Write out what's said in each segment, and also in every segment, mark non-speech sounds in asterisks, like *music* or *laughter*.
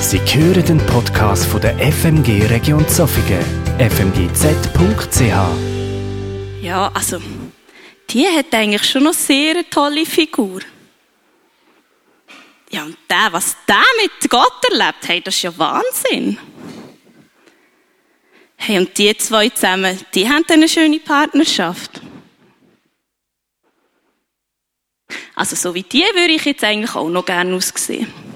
Sie hören den Podcast von der FMG Region Zofingen, fmgz.ch. Ja, also, die hat eigentlich schon noch sehr eine tolle Figur. Ja, und der, was der mit Gott erlebt hat, das ist ja Wahnsinn. Hey, und die zwei zusammen, die haben eine schöne Partnerschaft. Also, so wie die würde ich jetzt eigentlich auch noch gerne aussehen.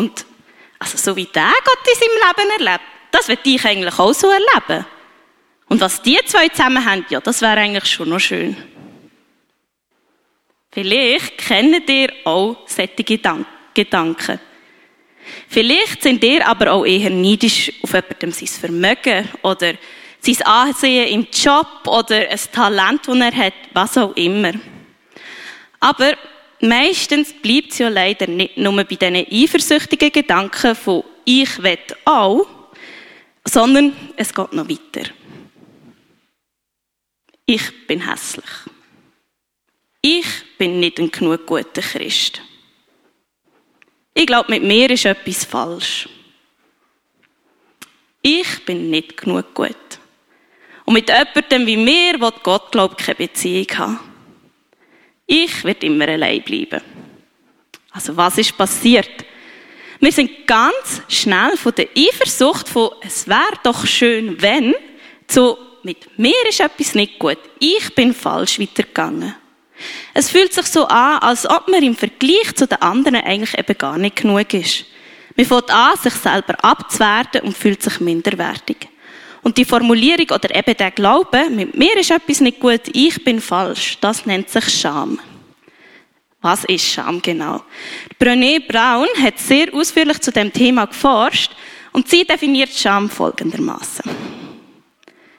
Und, also, so wie der Gott in seinem Leben erlebt, das würde ich eigentlich auch so erleben. Und was die zwei zusammen haben, ja, das wäre eigentlich schon noch schön. Vielleicht kennt ihr auch solche Gedanken. Vielleicht sind ihr aber auch eher neidisch auf jemandem sein Vermögen oder sein Ansehen im Job oder ein Talent, das er hat, was auch immer. Aber meistens bleibt es ja leider nicht nur bei diesen eifersüchtigen Gedanken von ich will auch, sondern es geht noch weiter. Ich bin hässlich. Ich bin nicht ein genug guter Christ. Ich glaube, mit mir ist etwas falsch. Ich bin nicht genug gut. Und mit jemandem wie mir will Gott, glaube ich, keine Beziehung haben. Ich werde immer allein bleiben. Also was ist passiert? Wir sind ganz schnell von der Eifersucht von es wäre doch schön, wenn, zu mit mir ist etwas nicht gut. Ich bin falsch weitergegangen. Es fühlt sich so an, als ob man im Vergleich zu den anderen eigentlich eben gar nicht genug ist. Man fängt an, sich selber abzuwerten und fühlt sich minderwertig. Und die Formulierung oder eben der Glaube, mit mir ist etwas nicht gut, ich bin falsch, das nennt sich Scham. Was ist Scham genau? Brené Brown hat sehr ausführlich zu dem Thema geforscht und sie definiert Scham folgendermaßen.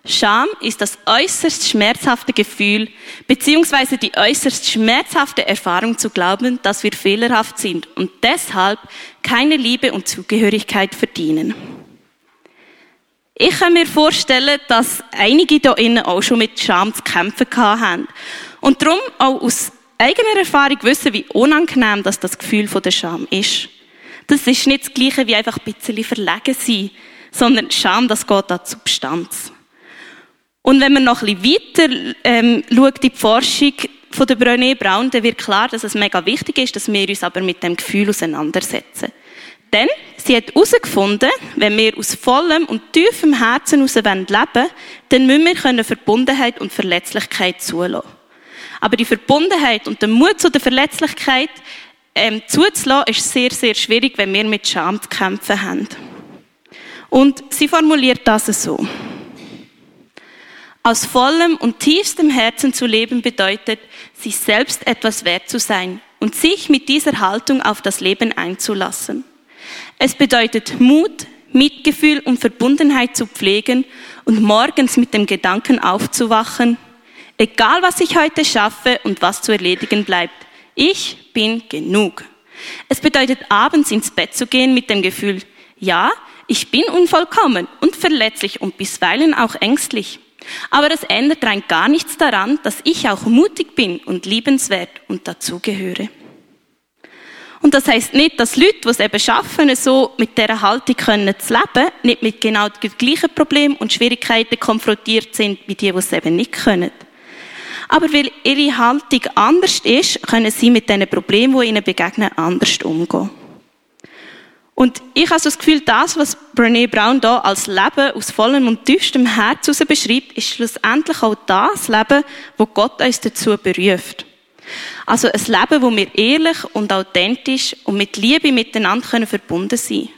Scham ist das äußerst schmerzhafte Gefühl, beziehungsweise die äußerst schmerzhafte Erfahrung zu glauben, dass wir fehlerhaft sind und deshalb keine Liebe und Zugehörigkeit verdienen. Ich kann mir vorstellen, dass einige da innen auch schon mit Scham zu kämpfen haben und darum auch aus eigener Erfahrung wissen, wie unangenehm das, das Gefühl von der Scham ist. Das ist nicht das Gleiche wie einfach ein bisschen verlegen sein, sondern Scham, das geht an die Substanz. Und wenn man noch ein bisschen weiter ähm, schaut, die Forschung von der Brené Brown, dann wird klar, dass es mega wichtig ist, dass wir uns aber mit dem Gefühl auseinandersetzen. Denn sie hat herausgefunden, wenn wir aus vollem und tiefem Herzen heraus leben wollen, dann müssen wir Verbundenheit und Verletzlichkeit zulassen. Aber die Verbundenheit und der Mut zu der Verletzlichkeit ähm, zuzulassen, ist sehr, sehr schwierig, wenn wir mit Scham zu kämpfen haben. Und sie formuliert das so. Aus vollem und tiefstem Herzen zu leben bedeutet, sich selbst etwas wert zu sein und sich mit dieser Haltung auf das Leben einzulassen. Es bedeutet Mut, Mitgefühl und Verbundenheit zu pflegen und morgens mit dem Gedanken aufzuwachen, egal was ich heute schaffe und was zu erledigen bleibt, ich bin genug. Es bedeutet abends ins Bett zu gehen mit dem Gefühl, ja, ich bin unvollkommen und verletzlich und bisweilen auch ängstlich. Aber das ändert rein gar nichts daran, dass ich auch mutig bin und liebenswert und dazugehöre. Und das heißt nicht, dass Leute, die es eben schaffen, so mit dieser Haltung können zu leben, nicht mit genau den gleichen Problemen und Schwierigkeiten konfrontiert sind, wie die, die es eben nicht können. Aber weil ihre Haltung anders ist, können sie mit den Problemen, die ihnen begegnen, anders umgehen. Und ich habe so das Gefühl, das, was Brené Brown da als Leben aus vollem und tiefstem Herz beschreibt, ist schlussendlich auch das Leben, wo Gott uns dazu beruft. Also ein Leben, wo wir ehrlich und authentisch und mit Liebe miteinander können verbunden sein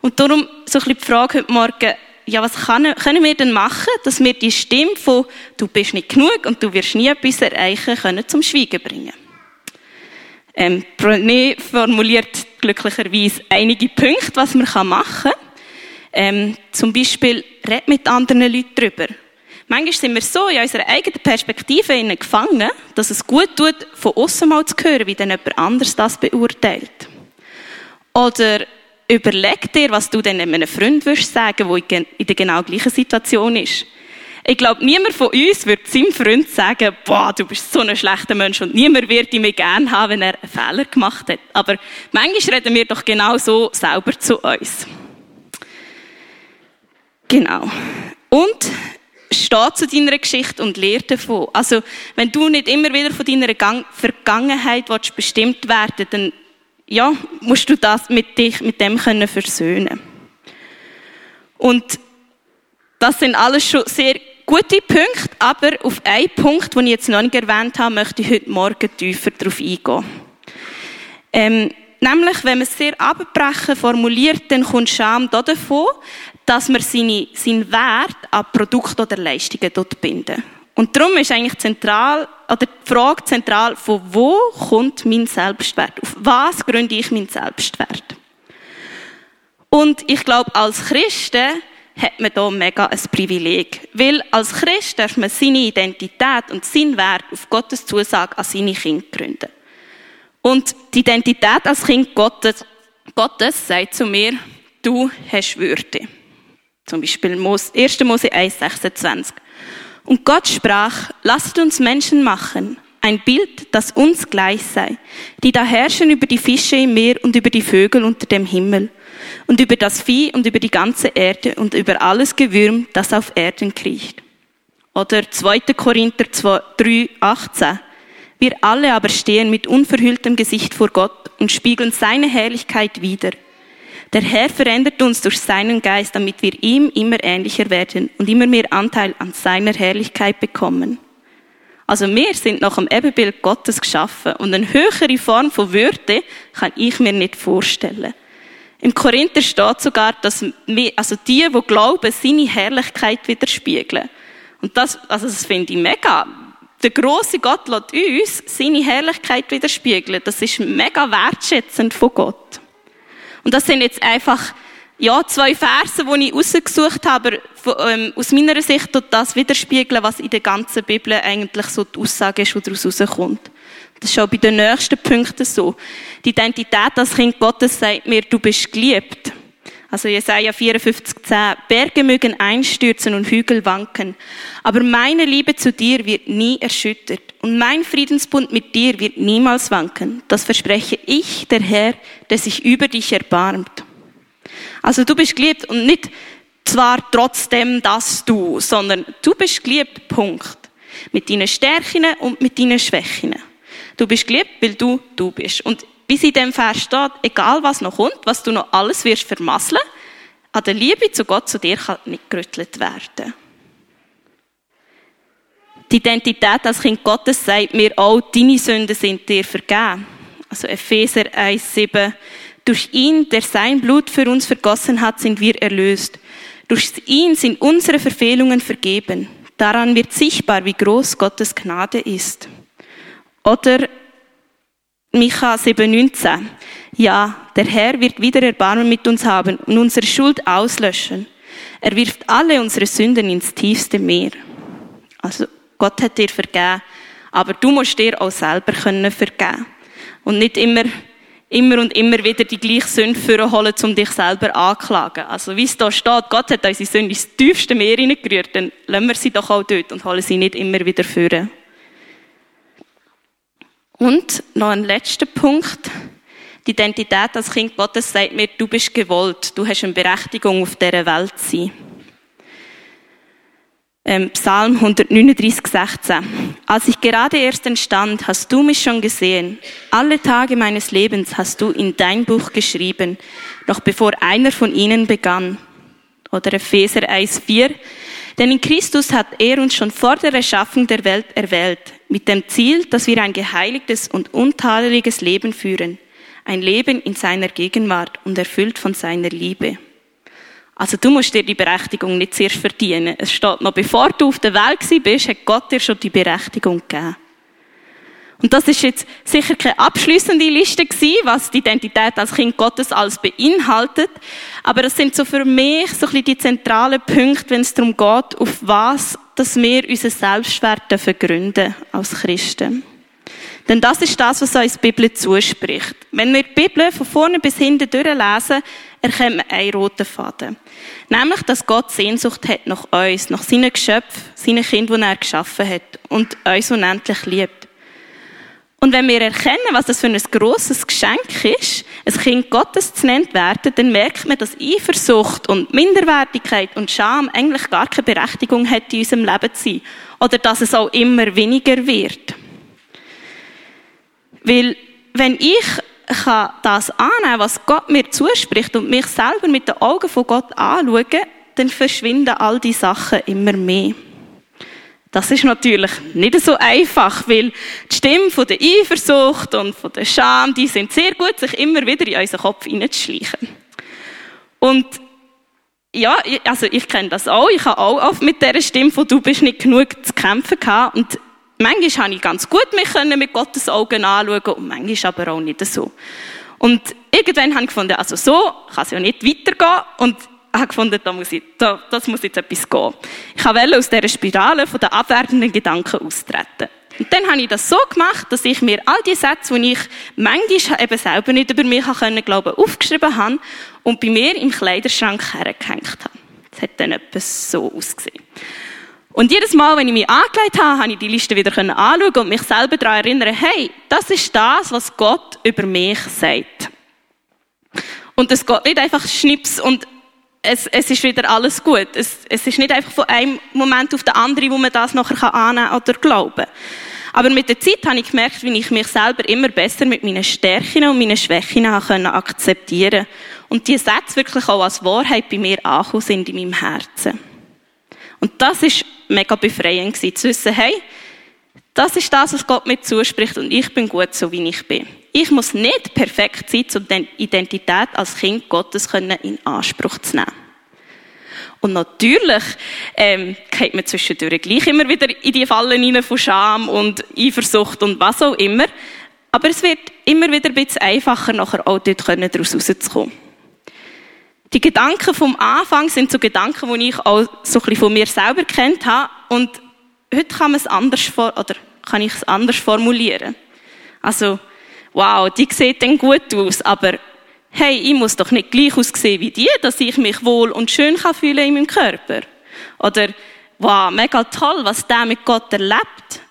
Und darum so ein bisschen die Frage heute Morgen, ja, was können wir denn machen, dass wir die Stimme von «Du bist nicht genug und du wirst nie etwas erreichen» können zum Schweigen bringen? Ähm, Brené formuliert glücklicherweise einige Punkte, was man machen kann. Ähm, zum Beispiel, red mit anderen Leuten darüber. Manchmal sind wir so in unserer eigenen Perspektive gefangen, dass es gut tut, von außen mal zu hören, wie dann jemand anders das beurteilt. Oder überleg dir, was du dann einem Freund würdest sagen, der in der genau gleichen Situation ist. Ich glaube, niemand von uns wird seinem Freund sagen, boah, du bist so ein schlechter Mensch und niemand wird ihn mehr gerne haben, wenn er einen Fehler gemacht hat. Aber manchmal reden wir doch genau so selber zu uns. Genau. Und steh zu deiner Geschichte und lehre davon. Also, wenn du nicht immer wieder von deiner Gang Vergangenheit willst, bestimmt werden dann ja, musst du das mit, dich, mit dem können versöhnen Und das sind alles schon sehr gute Punkte, aber auf einen Punkt, den ich jetzt noch nicht erwähnt habe, möchte ich heute Morgen tiefer darauf eingehen. Ähm, nämlich, wenn man es sehr abbrechen formuliert, dann kommt Scham davon, dass man seine, seinen Wert an Produkte oder Leistungen dort binden. Und darum ist eigentlich zentral, oder die Frage zentral, von wo kommt mein Selbstwert? Auf was gründe ich meinen Selbstwert? Und ich glaube, als Christen hat man da mega ein Privileg. Weil als Christ darf man seine Identität und seinen Wert auf Gottes Zusage an seine Kinder gründen. Und die Identität als Kind Gottes, Gottes sagt zu mir, du hast Würde. Zum Beispiel 1. Mose 1, 26. Und Gott sprach, lasst uns Menschen machen, ein Bild, das uns gleich sei, die da herrschen über die Fische im Meer und über die Vögel unter dem Himmel und über das Vieh und über die ganze Erde und über alles Gewürm, das auf Erden kriecht. Oder 2. Korinther 3, 18. Wir alle aber stehen mit unverhülltem Gesicht vor Gott und spiegeln seine Herrlichkeit wider. Der Herr verändert uns durch seinen Geist, damit wir ihm immer ähnlicher werden und immer mehr Anteil an seiner Herrlichkeit bekommen. Also wir sind nach dem Ebenbild Gottes geschaffen und eine höhere Form von Würde kann ich mir nicht vorstellen. Im Korinther steht sogar, dass wir, also die, die glauben, seine Herrlichkeit widerspiegeln. Und das, also das finde ich mega. Der große Gott lässt uns seine Herrlichkeit widerspiegeln. Das ist mega wertschätzend von Gott. Und das sind jetzt einfach ja, zwei Verse, die ich rausgesucht habe, aber ähm, aus meiner Sicht tut das widerspiegeln, was in der ganzen Bibel eigentlich so die Aussage ist, die daraus rauskommt. Das ist auch bei den nächsten Punkten so. Die Identität als Kind Gottes sagt mir, du bist geliebt. Also Jesaja 54,10. Berge mögen einstürzen und Hügel wanken. Aber meine Liebe zu dir wird nie erschüttert. Und mein Friedensbund mit dir wird niemals wanken. Das verspreche ich, der Herr, der sich über dich erbarmt. Also du bist geliebt und nicht zwar trotzdem, dass du, sondern du bist geliebt, Punkt. Mit deinen Stärken und mit deinen Schwächen. Du bist geliebt, weil du du bist. Und es in dem Vers steht, egal was noch kommt, was du noch alles wirst vermasseln, an der Liebe zu Gott zu dir kann nicht gerüttelt werden. Die Identität als Kind Gottes sagt mir auch, deine Sünden sind dir vergeben. Also Epheser 1,7. Durch ihn, der sein Blut für uns vergossen hat, sind wir erlöst. Durch ihn sind unsere Verfehlungen vergeben. Daran wird sichtbar, wie groß Gottes Gnade ist. Oder Micha 7,19. Ja, der Herr wird wieder Erbarmen mit uns haben und unsere Schuld auslöschen. Er wirft alle unsere Sünden ins tiefste Meer. Also, Gott hat dir vergeben, aber du musst dir auch selber können vergeben. Und nicht immer, immer und immer wieder die gleiche Sünde vorholen, um dich selber anklagen. Also, wie es da steht, Gott hat unsere Sünde ins tiefste Meer hineingerührt, dann lassen wir sie doch auch dort und holen sie nicht immer wieder führen. Und noch ein letzter Punkt. Die Identität als Kind Gottes sagt mir, du bist gewollt, du hast eine Berechtigung auf dieser Welt zu sein. Ähm, Psalm 139, 16. Als ich gerade erst entstand, hast du mich schon gesehen. Alle Tage meines Lebens hast du in dein Buch geschrieben, noch bevor einer von ihnen begann. Oder Epheser 1, 4. Denn in Christus hat er uns schon vor der Erschaffung der Welt erwählt, mit dem Ziel, dass wir ein geheiligtes und untadeliges Leben führen, ein Leben in seiner Gegenwart und erfüllt von seiner Liebe. Also du musst dir die Berechtigung nicht zuerst verdienen. Es steht noch, bevor du auf der Welt bist, hat Gott dir schon die Berechtigung gegeben. Und das ist jetzt sicher keine abschließende Liste gewesen, was die Identität als Kind Gottes alles beinhaltet. Aber das sind so für mich so ein bisschen die zentralen Punkte, wenn es darum geht, auf was, dass wir unseren Selbstwert vergründen als Christen. Denn das ist das, was uns die Bibel zuspricht. Wenn wir die Bibel von vorne bis hinten durchlesen, erkennen wir einen roten Faden. Nämlich, dass Gott Sehnsucht hat nach uns, nach seinen Geschöpfen, seinen Kindern, die er geschaffen hat und uns unendlich liebt. Und wenn wir erkennen, was das für ein grosses Geschenk ist, ein Kind Gottes zu nennen werden, dann merkt man, dass Eifersucht und Minderwertigkeit und Scham eigentlich gar keine Berechtigung hat, in unserem Leben zu sein. Oder dass es auch immer weniger wird. Weil, wenn ich kann das annehmen, was Gott mir zuspricht und mich selber mit den Augen von Gott anschauen, dann verschwinden all die Sachen immer mehr. Das ist natürlich nicht so einfach, weil die Stimme von der Eifersucht und von der Scham, die sind sehr gut, sich immer wieder in unseren Kopf hineinzuschleichen. Und ja, also ich kenne das auch. Ich habe auch oft mit dieser Stimme von «Du bist nicht genug» zu kämpfen gehabt. Und manchmal habe ich ganz gut mich mit Gottes Augen anschauen und manchmal aber auch nicht so. Und irgendwann habe ich gefunden, also so kann es ja nicht weitergehen. Und habe gefunden, da muss ich, da, das muss jetzt etwas gehen. Ich wollte aus dieser Spirale von den abwertenden Gedanken austreten. Und dann habe ich das so gemacht, dass ich mir all die Sätze, die ich manchmal eben selber nicht über mich können glauben, aufgeschrieben habe und bei mir im Kleiderschrank hergehängt habe. Das hat dann etwas so ausgesehen. Und jedes Mal, wenn ich mich angelegt habe, habe ich die Liste wieder anschauen und mich selber daran erinnern, hey, das ist das, was Gott über mich sagt. Und es geht nicht einfach Schnips und es, es ist wieder alles gut. Es, es ist nicht einfach von einem Moment auf den anderen, wo man das nachher annehmen oder glauben Aber mit der Zeit habe ich gemerkt, wie ich mich selber immer besser mit meinen Stärken und meinen Schwächen akzeptieren konnte. Und die Sätze wirklich auch als Wahrheit bei mir angekommen sind in meinem Herzen. Und das ist mega befreiend gewesen, zu wissen, hey, das ist das, was Gott mir zuspricht und ich bin gut, so wie ich bin. Ich muss nicht perfekt sein, um die Identität als Kind Gottes in Anspruch zu nehmen. Und natürlich ähm, geht man zwischendurch gleich immer wieder in die Fallen rein von Scham und Eifersucht und was auch immer. Aber es wird immer wieder ein bisschen einfacher, nachher auch dort daraus rauszukommen. Die Gedanken vom Anfang sind so Gedanken, die ich auch so ein bisschen von mir selber kennt habe. Und heute kann man es anders oder kann ich es anders formulieren. Also, wow, die sieht dann gut aus, aber hey, ich muss doch nicht gleich aussehen wie die, dass ich mich wohl und schön kann fühlen in meinem Körper. Oder, wow, mega toll, was der mit Gott erlebt.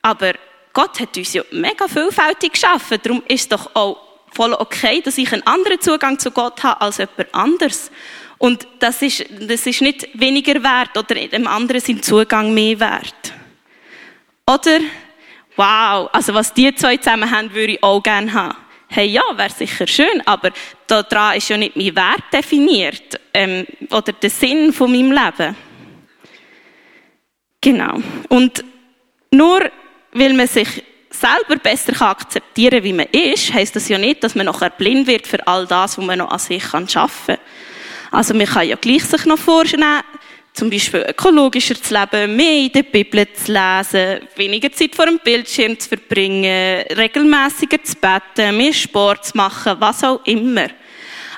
Aber Gott hat uns ja mega vielfältig geschaffen, darum ist es doch auch voll okay, dass ich einen anderen Zugang zu Gott habe als jemand anders. Und das ist, das ist nicht weniger wert oder dem anderen sein Zugang mehr wert. Oder, wow, also was die zwei zusammen haben, würde ich auch gerne haben. Hey, ja, wäre sicher schön, aber daran ist ja nicht mein Wert definiert ähm, oder der Sinn von meinem Leben. Genau. Und nur weil man sich selber besser akzeptieren kann, wie man ist, heisst das ja nicht, dass man nachher blind wird für all das, was man noch an sich schaffen kann. Also man kann ja gleich sich noch vorstellen, zum Beispiel ökologischer zu leben, mehr in der Bibel zu lesen, weniger Zeit vor dem Bildschirm zu verbringen, regelmäßiger zu beten, mehr Sport zu machen, was auch immer.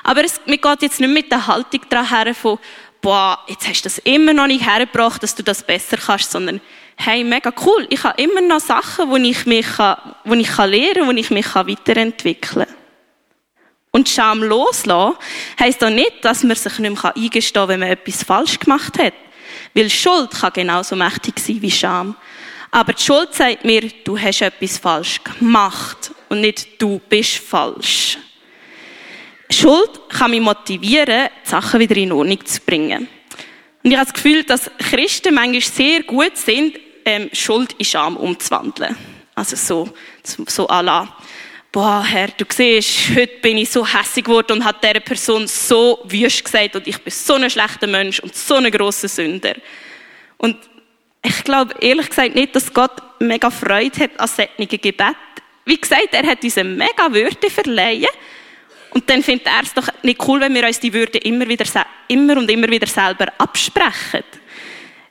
Aber es, mir geht jetzt nicht mit der Haltung daran her von, boah, jetzt hast du das immer noch nicht hergebracht, dass du das besser kannst, sondern hey, mega cool, ich habe immer noch Sachen, wo ich mich, wo ich lernen kann, wo ich mich weiterentwickeln kann. Und Scham loslassen heisst auch nicht, dass man sich nicht mehr eingestehen kann, wenn man etwas falsch gemacht hat. Weil Schuld kann genauso mächtig sein wie Scham. Aber die Schuld sagt mir, du hast etwas falsch gemacht und nicht du bist falsch. Schuld kann mich motivieren, die Sachen wieder in Ordnung zu bringen. Und ich habe das Gefühl, dass Christen manchmal sehr gut sind, ähm, Schuld in Scham umzuwandeln. Also so, so la, boah, Herr, du siehst, heute bin ich so hässig geworden und hat dieser Person so wüst gesagt und ich bin so ein schlechter Mensch und so ein grosser Sünder. Und ich glaube ehrlich gesagt nicht, dass Gott mega Freude hat an solchen Gebet. Wie gesagt, er hat uns eine mega Würde verleihen und dann findet er es doch nicht cool, wenn wir uns die Würde immer, wieder, immer und immer wieder selber absprechen.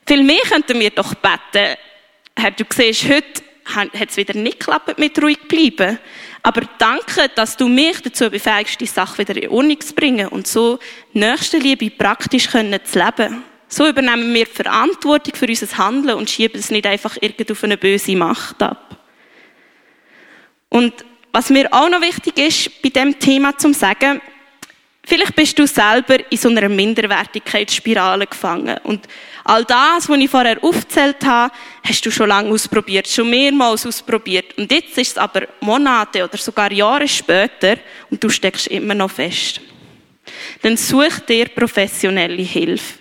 Viel mehr könnten wir doch beten, Herr, du siehst, heute hat es wieder nicht geklappt mit ruhig bleiben. Aber danke, dass du mich dazu befähigst, die Sache wieder in Ordnung zu bringen und so Nächstenliebe praktisch können zu leben. So übernehmen wir Verantwortung für unser Handeln und schieben es nicht einfach irgend auf eine böse Macht ab. Und was mir auch noch wichtig ist, bei dem Thema zu sagen, vielleicht bist du selber in so einer Minderwertigkeitsspirale gefangen. Und all das, was ich vorher aufgezählt habe, hast du schon lange ausprobiert, schon mehrmals ausprobiert. Und jetzt ist es aber Monate oder sogar Jahre später und du steckst immer noch fest. Dann such dir professionelle Hilfe.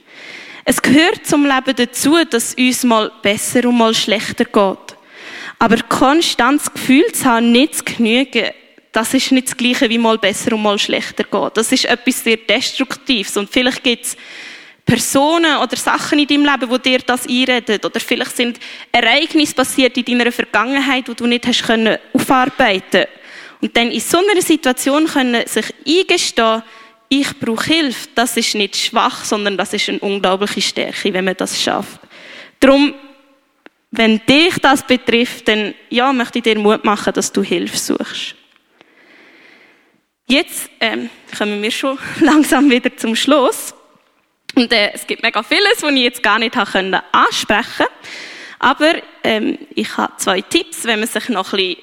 Es gehört zum Leben dazu, dass es uns mal besser und mal schlechter geht. Aber konstant das Gefühl zu haben, nicht zu genügen, das ist nicht das Gleiche wie mal besser und mal schlechter geht. Das ist etwas sehr Destruktives. Und vielleicht gibt es Personen oder Sachen in deinem Leben, wo dir das einreden. Oder vielleicht sind Ereignisse passiert in deiner Vergangenheit, wo du nicht hast können aufarbeiten. Und dann in so einer Situation können sich eingestehen, ich brauche Hilfe. Das ist nicht schwach, sondern das ist eine unglaubliche Stärke, wenn man das schafft. Darum wenn dich das betrifft, dann ja, möchte ich dir Mut machen, dass du Hilfe suchst. Jetzt ähm, kommen wir schon *laughs* langsam wieder zum Schluss. Und äh, es gibt mega vieles, was ich jetzt gar nicht habe können ansprechen Aber ähm, ich habe zwei Tipps, wenn man sich noch ein bisschen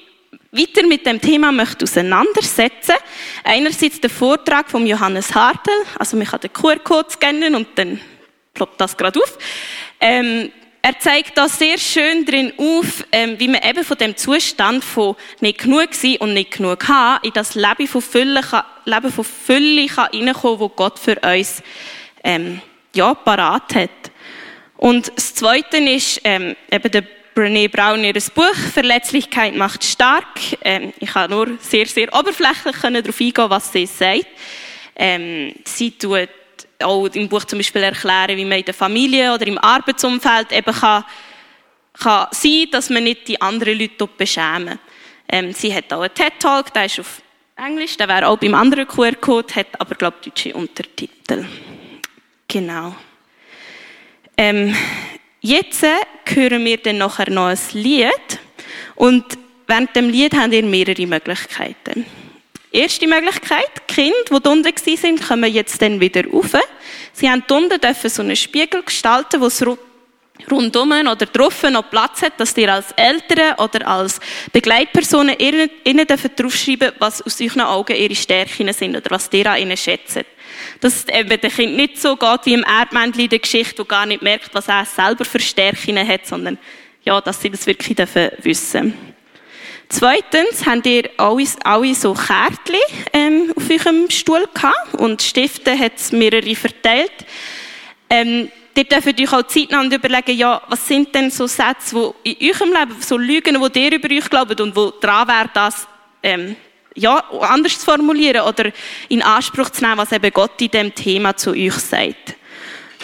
weiter mit dem Thema möchte auseinandersetzen. Einerseits der Vortrag von Johannes Hartl, also man kann den QR-Code scannen und dann ploppt das gerade auf. Ähm, er zeigt da sehr schön drin auf, ähm, wie man eben von dem Zustand von nicht genug sein und nicht genug haben, in das Leben von Fülle, kann, Leben von Fülle kann reinkommen, wo Gott für uns ähm, ja, parat hat. Und das Zweite ist ähm, eben der Brené Brown ihr Buch «Verletzlichkeit macht stark». Ähm, ich kann nur sehr, sehr oberflächlich darauf eingehen, was sie sagt. Ähm, sie tut auch im Buch zum Beispiel erklären, wie man in der Familie oder im Arbeitsumfeld eben kann, kann sein, dass man nicht die anderen Leute beschämen. Ähm, sie hat auch einen TED-Talk, der ist auf Englisch, der wäre auch beim anderen QR-Code, hat aber, glaube ich, deutsche Untertitel. Genau. Ähm, jetzt hören wir dann nachher noch ein Lied und während dem Lied haben wir mehrere Möglichkeiten. Erste Möglichkeit, die Kinder, die unten waren, kommen jetzt dann wieder rauf. Sie haben dürfen so einen Spiegel gestalten, wo es rundum oder drauf noch Platz hat, dass ihr als Eltern oder als Begleitpersonen ihnen draufschreiben was aus euren Augen ihre Stärken sind oder was ihr an ihnen schätzt. Dass es eben dem Kind nicht so geht wie im Erdmännchen in der Geschichte, wo gar nicht merkt, was er selber für Stärken hat, sondern ja, dass sie das wirklich wissen dürfen. Zweitens habt ihr alle, alle so Kärtchen ähm, auf eurem Stuhl gehabt und Stifte hat es mehrere verteilt. Ähm, ihr dürft euch auch zeitnah überlegen, ja, was sind denn so Sätze, die in eurem Leben, so Lügen, die ihr über euch glaubt und wo dran wäre, das ähm, ja, anders zu formulieren oder in Anspruch zu nehmen, was eben Gott in dem Thema zu euch sagt.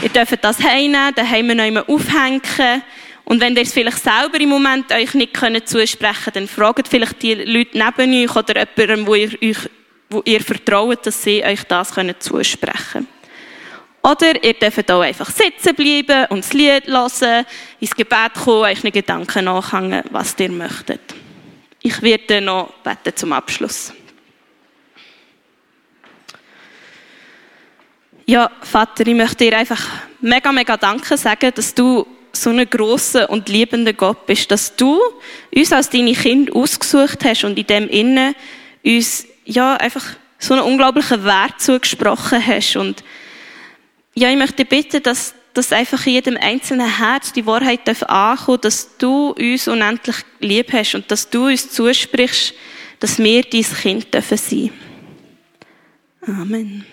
Ihr dürft das heimnehmen, daheim noch aufhängen, und wenn ihr es vielleicht selber im Moment euch nicht zusprechen könnt, dann fragt vielleicht die Leute neben euch oder jemandem, wo ihr, euch, wo ihr vertraut, dass sie euch das können zusprechen. Oder ihr dürft auch einfach sitzen bleiben und das Lied hören, ins Gebet kommen, euch Gedanken nachhängen, was ihr möchtet. Ich werde noch beten zum Abschluss. Ja, Vater, ich möchte dir einfach mega, mega Danke sagen, dass du so ein grosser und liebender Gott bist, dass du uns als deine Kinder ausgesucht hast und in dem Innen uns, ja, einfach so einen unglaublichen Wert zugesprochen hast. Und ja, ich möchte bitten, dass, dass einfach in jedem einzelnen Herz die Wahrheit darf ankommen, dass du uns unendlich lieb hast und dass du uns zusprichst, dass wir dein Kind dürfen sein. Amen.